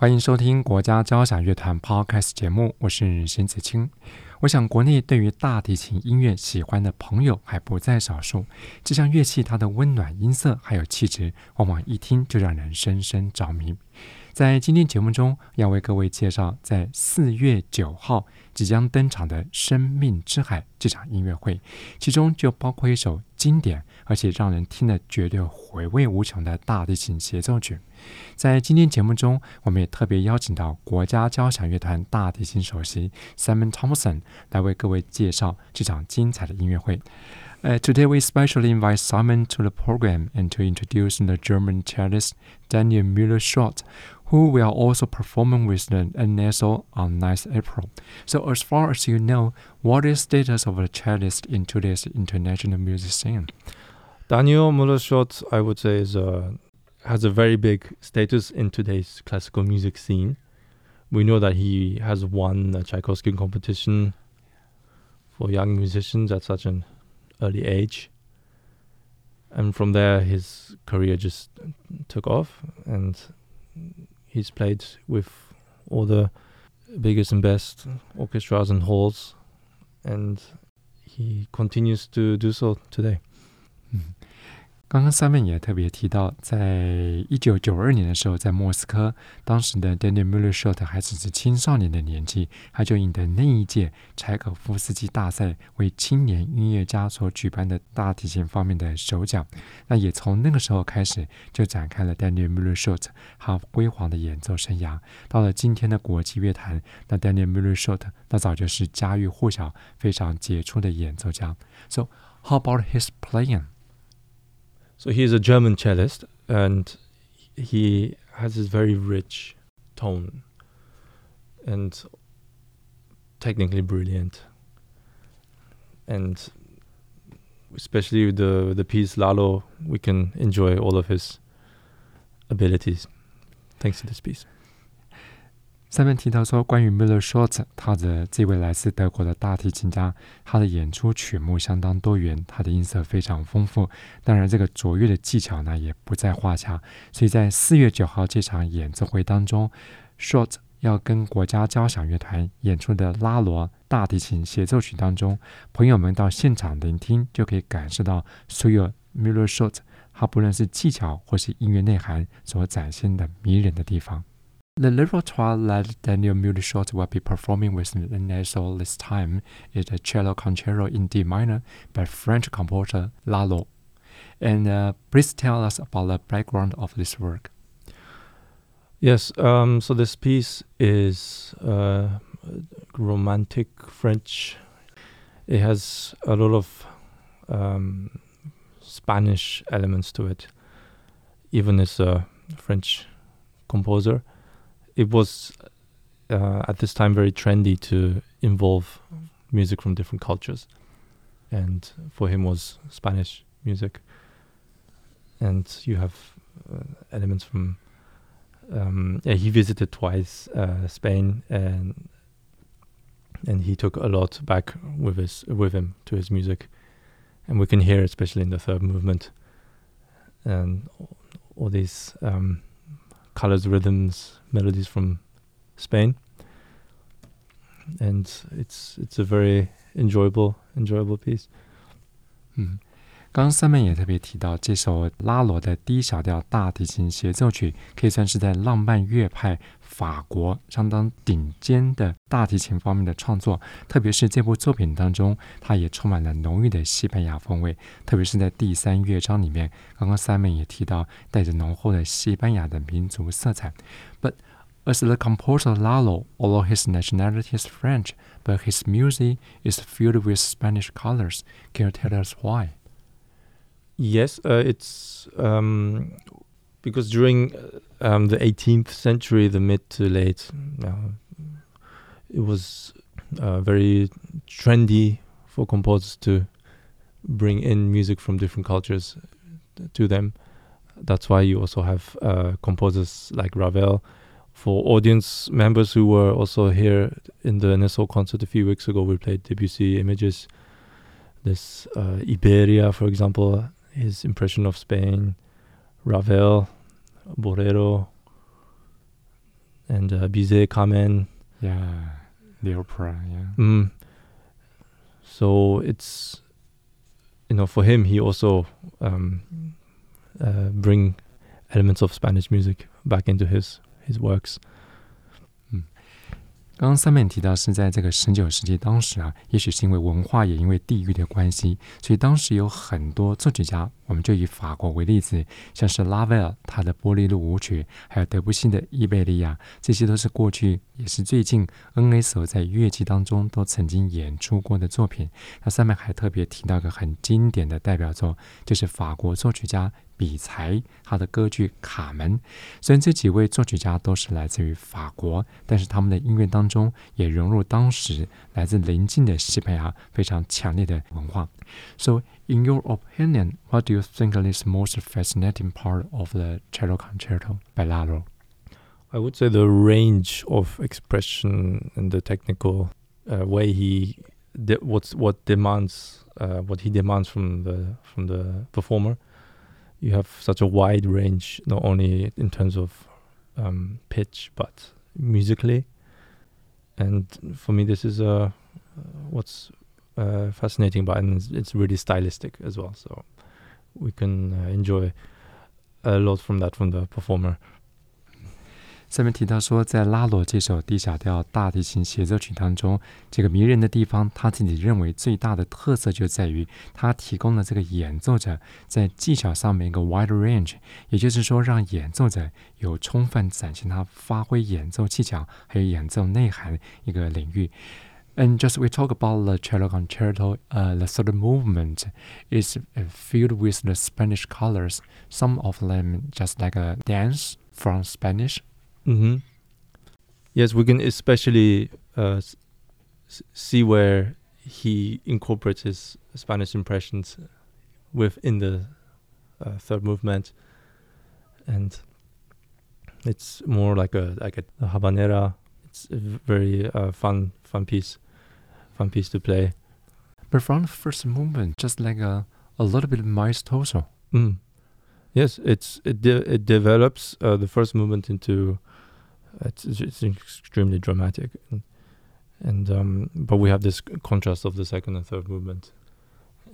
欢迎收听国家交响乐团 Podcast 节目，我是邢子清。我想，国内对于大提琴音乐喜欢的朋友还不在少数。这项乐器它的温暖音色还有气质，往往一听就让人深深着迷。在今天节目中，要为各位介绍在四月九号即将登场的《生命之海》这场音乐会，其中就包括一首经典而且让人听了绝对回味无穷的大提琴协奏曲。在今天节目中，我们也特别邀请到国家交响乐团大提琴首席 Simon Thompson 来为各位介绍这场精彩的音乐会。Uh, today, we especially invite Simon to the program and to introduce the German cellist Daniel Müller-Schott, who will also perform with the NSO on 9th April. So, as far as you know, what is status of the cellist in today's international music scene? Daniel Müller-Schott, I would say, is a, has a very big status in today's classical music scene. We know that he has won the Tchaikovsky competition for young musicians at such an early age. And from there, his career just took off, and he's played with all the biggest and best orchestras and halls, and he continues to do so today. Mm-hmm. 刚刚 Simon 也特别提到，在一九九二年的时候，在莫斯科，当时的 Daniel Müller-Schott 还只是青少年的年纪，他就赢得那一届柴可夫斯基大赛为青年音乐家所举办的大提琴方面的首奖。那也从那个时候开始，就展开了 Daniel Müller-Schott 他辉煌的演奏生涯。到了今天的国际乐坛，那 Daniel Müller-Schott 那早就是家喻户晓、非常杰出的演奏家。So how about his playing? So he's a German cellist, and he has this very rich tone and technically brilliant. And especially with the the piece Lalo, we can enjoy all of his abilities thanks to this piece. 上面提到说，关于 Miller Short，他的这位来自德国的大提琴家，他的演出曲目相当多元，他的音色非常丰富。当然，这个卓越的技巧呢，也不在话下。所以在四月九号这场演奏会当中，Short 要跟国家交响乐团演出的拉罗大提琴协奏曲当中，朋友们到现场聆听，就可以感受到所有 Miller Short 他不论是技巧或是音乐内涵所展现的迷人的地方。The repertoire that Daniel Müller-Schott will be performing with NSO this time is a Cello Concerto in D minor by French composer Lalo. And uh, please tell us about the background of this work. Yes, um, so this piece is uh, romantic French. It has a lot of um, Spanish elements to it, even as a French composer it was uh, at this time very trendy to involve music from different cultures, and for him was Spanish music. And you have uh, elements from. Um, yeah, he visited twice uh, Spain, and and he took a lot back with his with him to his music, and we can hear, especially in the third movement, and all, these. Um, colors, rhythms, melodies from Spain, and it's it's a very enjoyable enjoyable piece. 嗯，刚刚三妹也特别提到，这首拉罗的 D 小调大提琴协奏曲，可以算是在浪漫乐派法国相当顶尖的大提琴方面的创作。特别是这部作品当中，它也充满了浓郁的西班牙风味。特别是在第三乐章里面，刚刚三妹也提到，带着浓厚的西班牙的民族色彩。But as the composer Lalo, although his nationality is French, but his music is filled with Spanish colors. Can you tell us why? Yes, uh, it's um, because during um, the 18th century, the mid to late, uh, it was uh, very trendy for composers to bring in music from different cultures to them. That's why you also have uh, composers like Ravel. For audience members who were also here in the NSO concert a few weeks ago, we played Debussy images. This uh, Iberia, for example, his impression of Spain, Ravel, Boléro, and uh, Bizet, Carmen. Yeah, the opera. Yeah. Mm. So it's you know for him he also um, uh, bring elements of Spanish music back into his his works. 刚刚上面提到是在这个十九世纪，当时啊，也许是因为文化，也因为地域的关系，所以当时有很多作曲家。我们就以法国为例子，像是拉威尔他的《波利路舞曲》，还有德布西的《伊贝利亚》，这些都是过去也是最近 NSO 在乐季当中都曾经演出过的作品。那上面还特别提到一个很经典的代表作，就是法国作曲家。比才他的歌剧《卡门》，虽然这几位作曲家都是来自于法国，但是他们的音乐当中也融入当时来自邻近的西班牙非常强烈的文化。So, in your opinion, what do you think is most fascinating part of the cello concerto by Lalo? I would say the range of expression and the technical uh, way he de- what's what demands uh, what he demands from the from the performer. you have such a wide range, not only in terms of um, pitch but musically. And for me, this is uh, what's uh, fascinating but it. And it's, really stylistic as well. So we can enjoy a lot from that from the performer. 上面提到说，在拉罗这首 D 小调大提琴协奏曲当中，这个迷人的地方，他自己认为最大的特色就在于，他提供了这个演奏者在技巧上面一个 wide range，也就是说，让演奏者有充分展现他发挥演奏技巧还有演奏内涵一个领域。And just we talk about the cello concerto, uh, the third movement is filled with the Spanish colors. Some of them just like a dance from Spanish. Mm-hmm. Yes, we can especially uh, see where he incorporates his Spanish impressions within the uh, third movement, and it's more like a like a habanera. It's a very uh, fun fun piece, fun piece to play. But from the first movement, just like a a little bit maestoso. Mm. Yes, it's it de- it develops uh, the first movement into it's, it's extremely dramatic, and, and um, but we have this contrast of the second and third movement,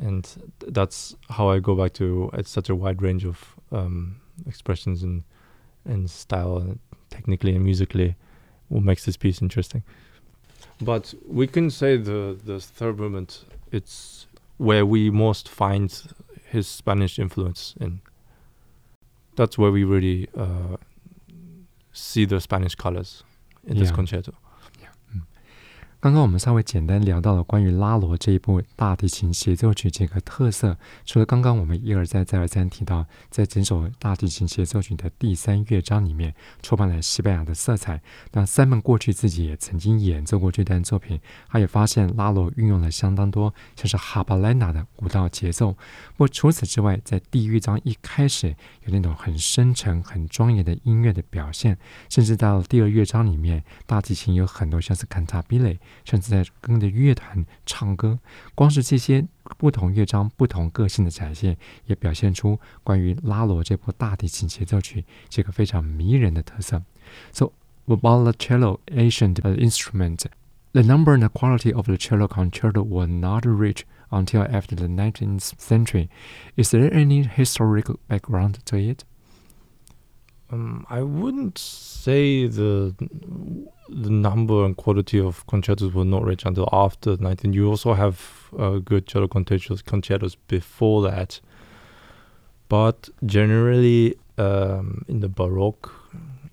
and that's how I go back to it's such a wide range of um, expressions and and style, and technically and musically, what makes this piece interesting. But we can say the the third movement it's where we most find his Spanish influence in. That's where we really uh, see the Spanish colors in this concerto. 刚刚我们稍微简单聊到了关于拉罗这一部大提琴协奏曲这个特色。除了刚刚我们一而再再而三提到，在整首大提琴协奏曲的第三乐章里面充满了西班牙的色彩。那 Sam 过去自己也曾经演奏过这段作品，他也发现拉罗运用了相当多像是哈巴莱纳的舞蹈节奏。不过除此之外，在第一乐章一开始有那种很深沉、很庄严的音乐的表现，甚至到了第二乐章里面，大提琴有很多像是 cantabile。甚至在跟着乐团唱歌，光是这些不同乐章、不同个性的展现，也表现出关于拉罗这部大提琴协奏曲这个非常迷人的特色。So about the cello, ancient instrument, the number and the quality of the cello concerto were not reached until after the 19th century. Is there any historical background to it? Um, I wouldn't say the the number and quality of concertos were not reached until after 19. You also have uh, good cello concertos, concertos before that, but generally um, in the Baroque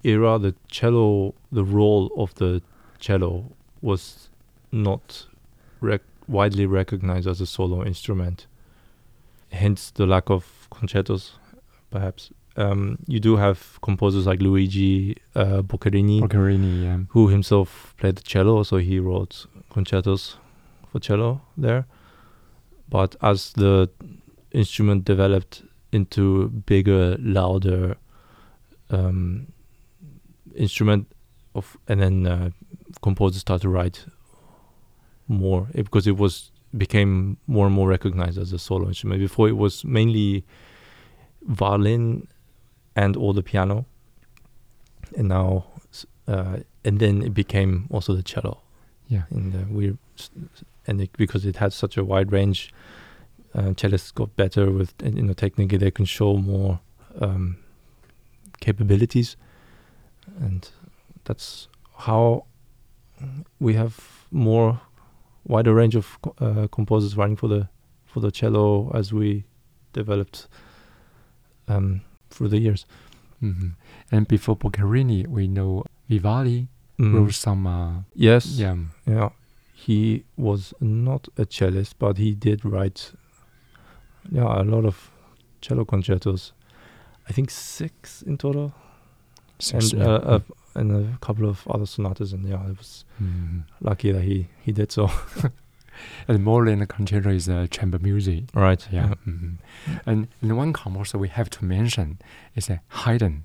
era, the cello, the role of the cello was not rec- widely recognized as a solo instrument. Hence, the lack of concertos, perhaps. Um, you do have composers like Luigi uh, Boccherini, Boccherini, yeah. who himself played the cello, so he wrote concertos for cello there. But as the instrument developed into bigger, louder um, instrument, of and then uh, composers started to write more eh, because it was became more and more recognized as a solo instrument. Before it was mainly violin and or the piano, and now uh, and then it became also the cello. Yeah. And uh, we and it, because it had such a wide range, uh, cellists got better with you know technically they can show more um, capabilities, and that's how we have more wider range of uh, composers writing for the for the cello as we developed um, through the years. Mm-hmm. And before Boccherini, we know Vivaldi Mm. wrote some. Uh, Yes. yeah. Yeah. He was not a cellist, but he did write yeah, a lot of cello concertos. I think six in total. six, and yeah. uh, a, and a couple of other sonatas and yeah, it was Mhm. lucky that he he did so. And more than a concerto is uh, chamber music. right. Yeah. mhm. And, and one composer we have to mention is uh, Haydn.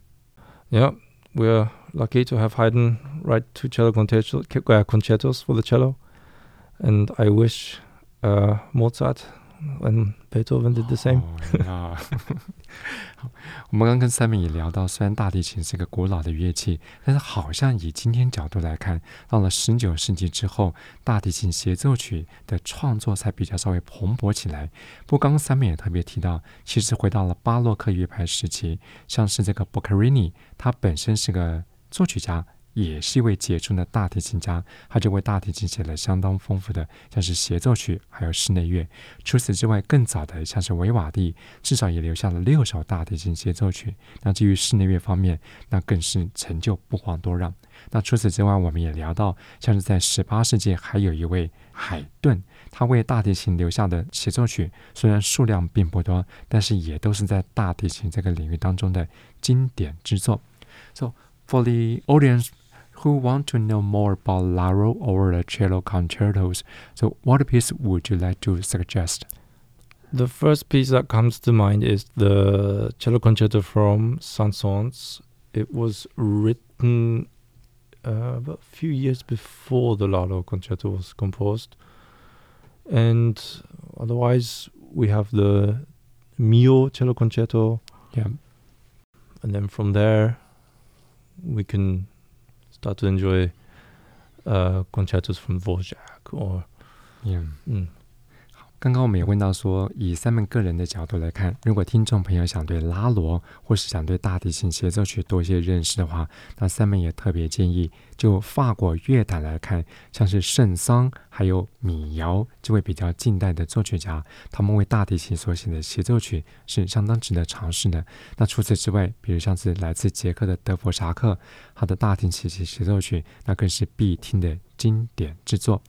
Yeah, we're lucky to have Haydn write two cello concerto, uh, concertos for the cello, and I wish uh, Mozart and Beethoven did the same. 我们刚跟 Simon 也聊到，虽然大提琴是个古老的乐器，但是好像以今天角度来看，到了十九世纪之后，大提琴协奏曲的创作才比较稍微蓬勃起来。不过刚刚 Simon 也特别提到，其实回到了巴洛克乐派时期，像是这个 Boccherini，他本身是个作曲家。也是一位杰出的大提琴家，他就为大提琴写了相当丰富的，像是协奏曲，还有室内乐。除此之外，更早的像是维瓦蒂，至少也留下了六首大提琴协奏曲。那至于室内乐方面，那更是成就不遑多让。那除此之外，我们也聊到，像是在十八世纪还有一位海顿，他为大提琴留下的协奏曲，虽然数量并不多，但是也都是在大提琴这个领域当中的经典之作。So for the audience who want to know more about Lalo or the cello concertos, so what piece would you like to suggest? The first piece that comes to mind is the cello concerto from Saint-Saëns. It was written uh, about a few years before the Lalo concerto was composed. And otherwise, we have the Milhaud cello concerto. Yeah. And then from there, we can start to enjoy uh, concertos from Dvorak or. Yeah. 嗯刚刚我们也问到说，以三门个人的角度来看，如果听众朋友想对拉罗或是想对大提琴协奏曲多一些认识的话，那三门也特别建议，就法国乐坛来看，像是圣桑还有米尧这位比较近代的作曲家，他们为大提琴所写的协奏曲是相当值得尝试的。那除此之外，比如像是来自捷克的德弗沙克，他的大提琴协奏曲，那更是必听的经典之作。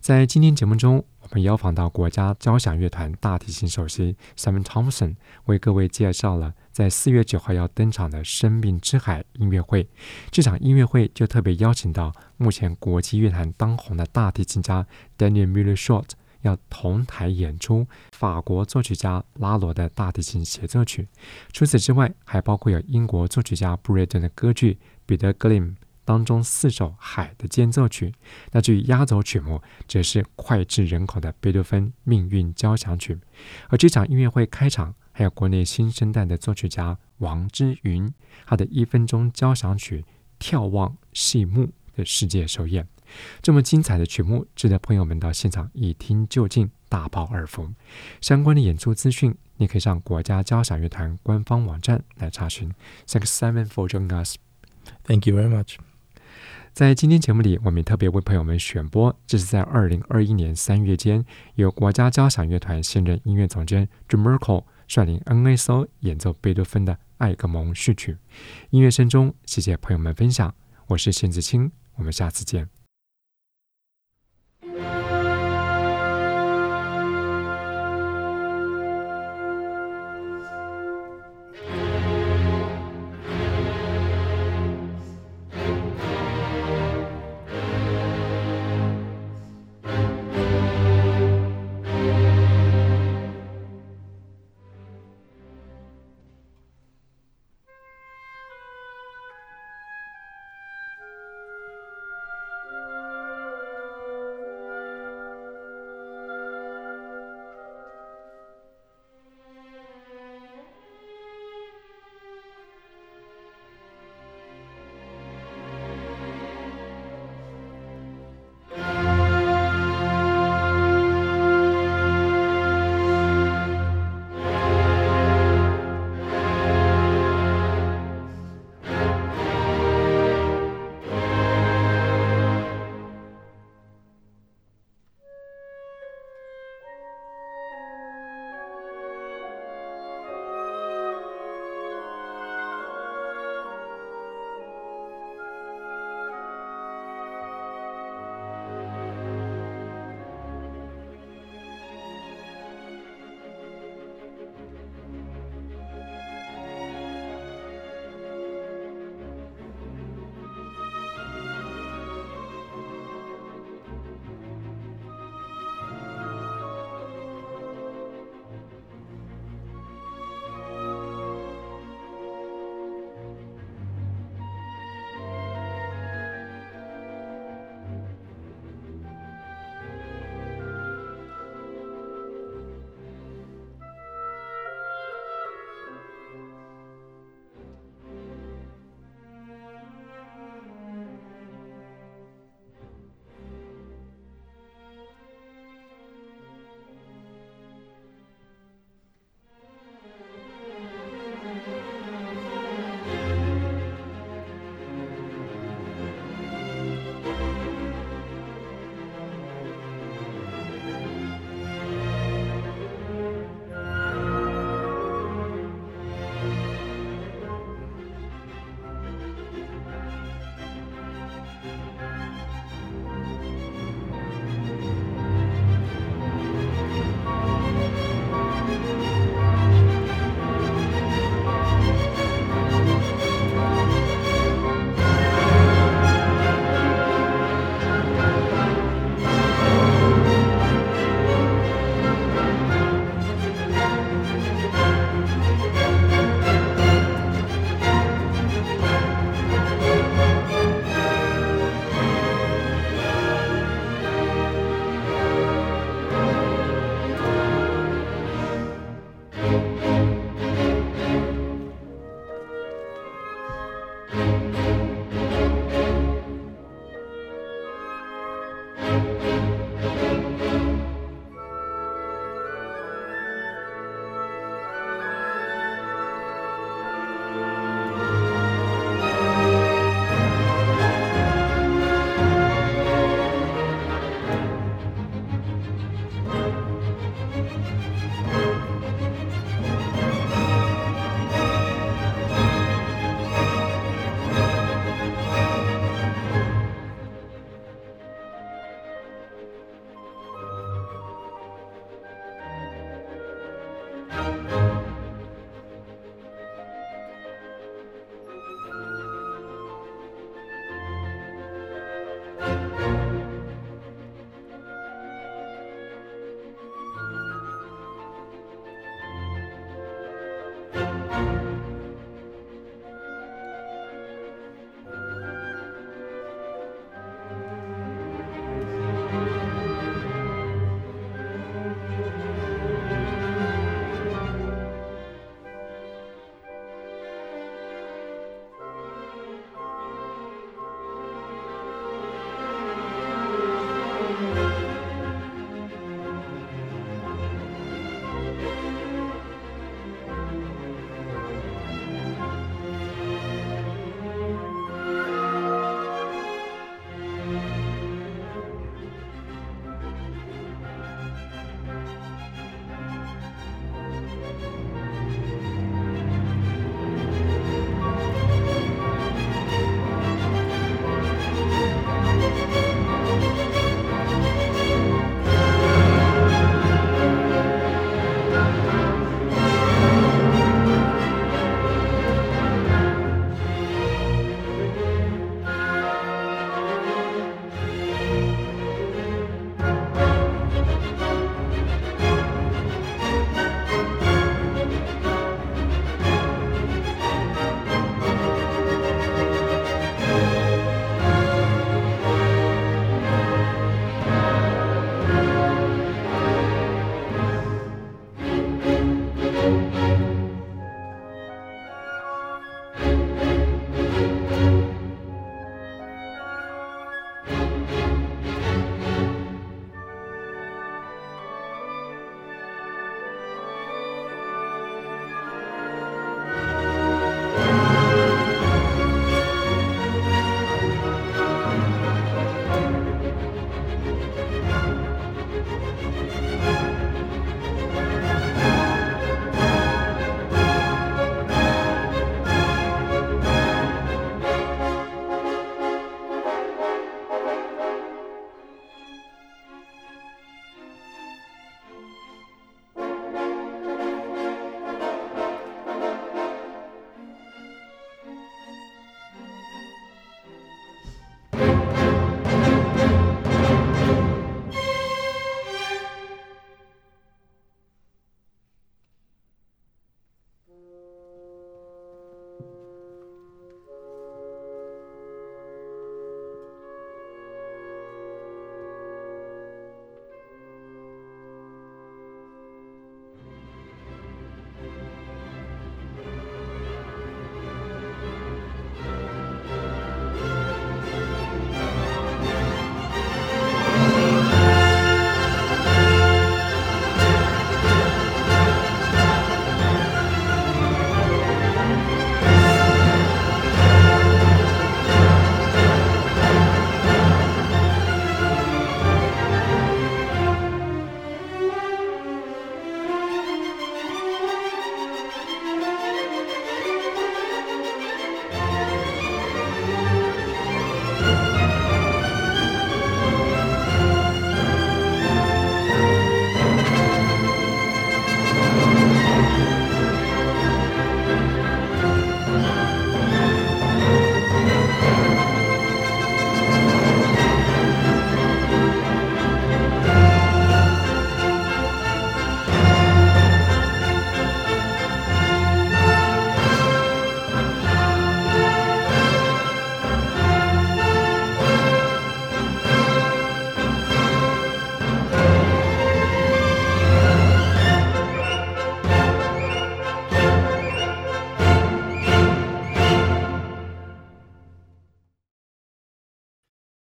在今天节目中，我们邀访到国家交响乐团大提琴首席 Simon Thompson，为各位介绍了在四月九号要登场的“生命之海”音乐会。这场音乐会就特别邀请到目前国际乐坛当红的大提琴家 Daniel Millershort 要同台演出法国作曲家拉罗的大提琴协奏曲。除此之外，还包括有英国作曲家布瑞顿的歌剧《彼得格林》。当中四首海的间奏曲，那至于压轴曲目，则是脍炙人口的贝多芬命运交响曲。而这场音乐会开场，还有国内新生代的作曲家王之云，他的一分钟交响曲《眺望细木》的世界首演。这么精彩的曲目，值得朋友们到现场一听就尽，大饱耳福。相关的演出资讯，你可以上国家交响乐团官方网站来查询。Thanks Simon for joining us. Thank you very much. 在今天节目里，我们特别为朋友们选播，这是在二零二一年三月间，由国家交响乐团现任音乐总监 Jim Merkel 率领 N A S O 演奏贝多芬的《艾格蒙序曲》。音乐声中，谢谢朋友们分享，我是谢子清，我们下次见。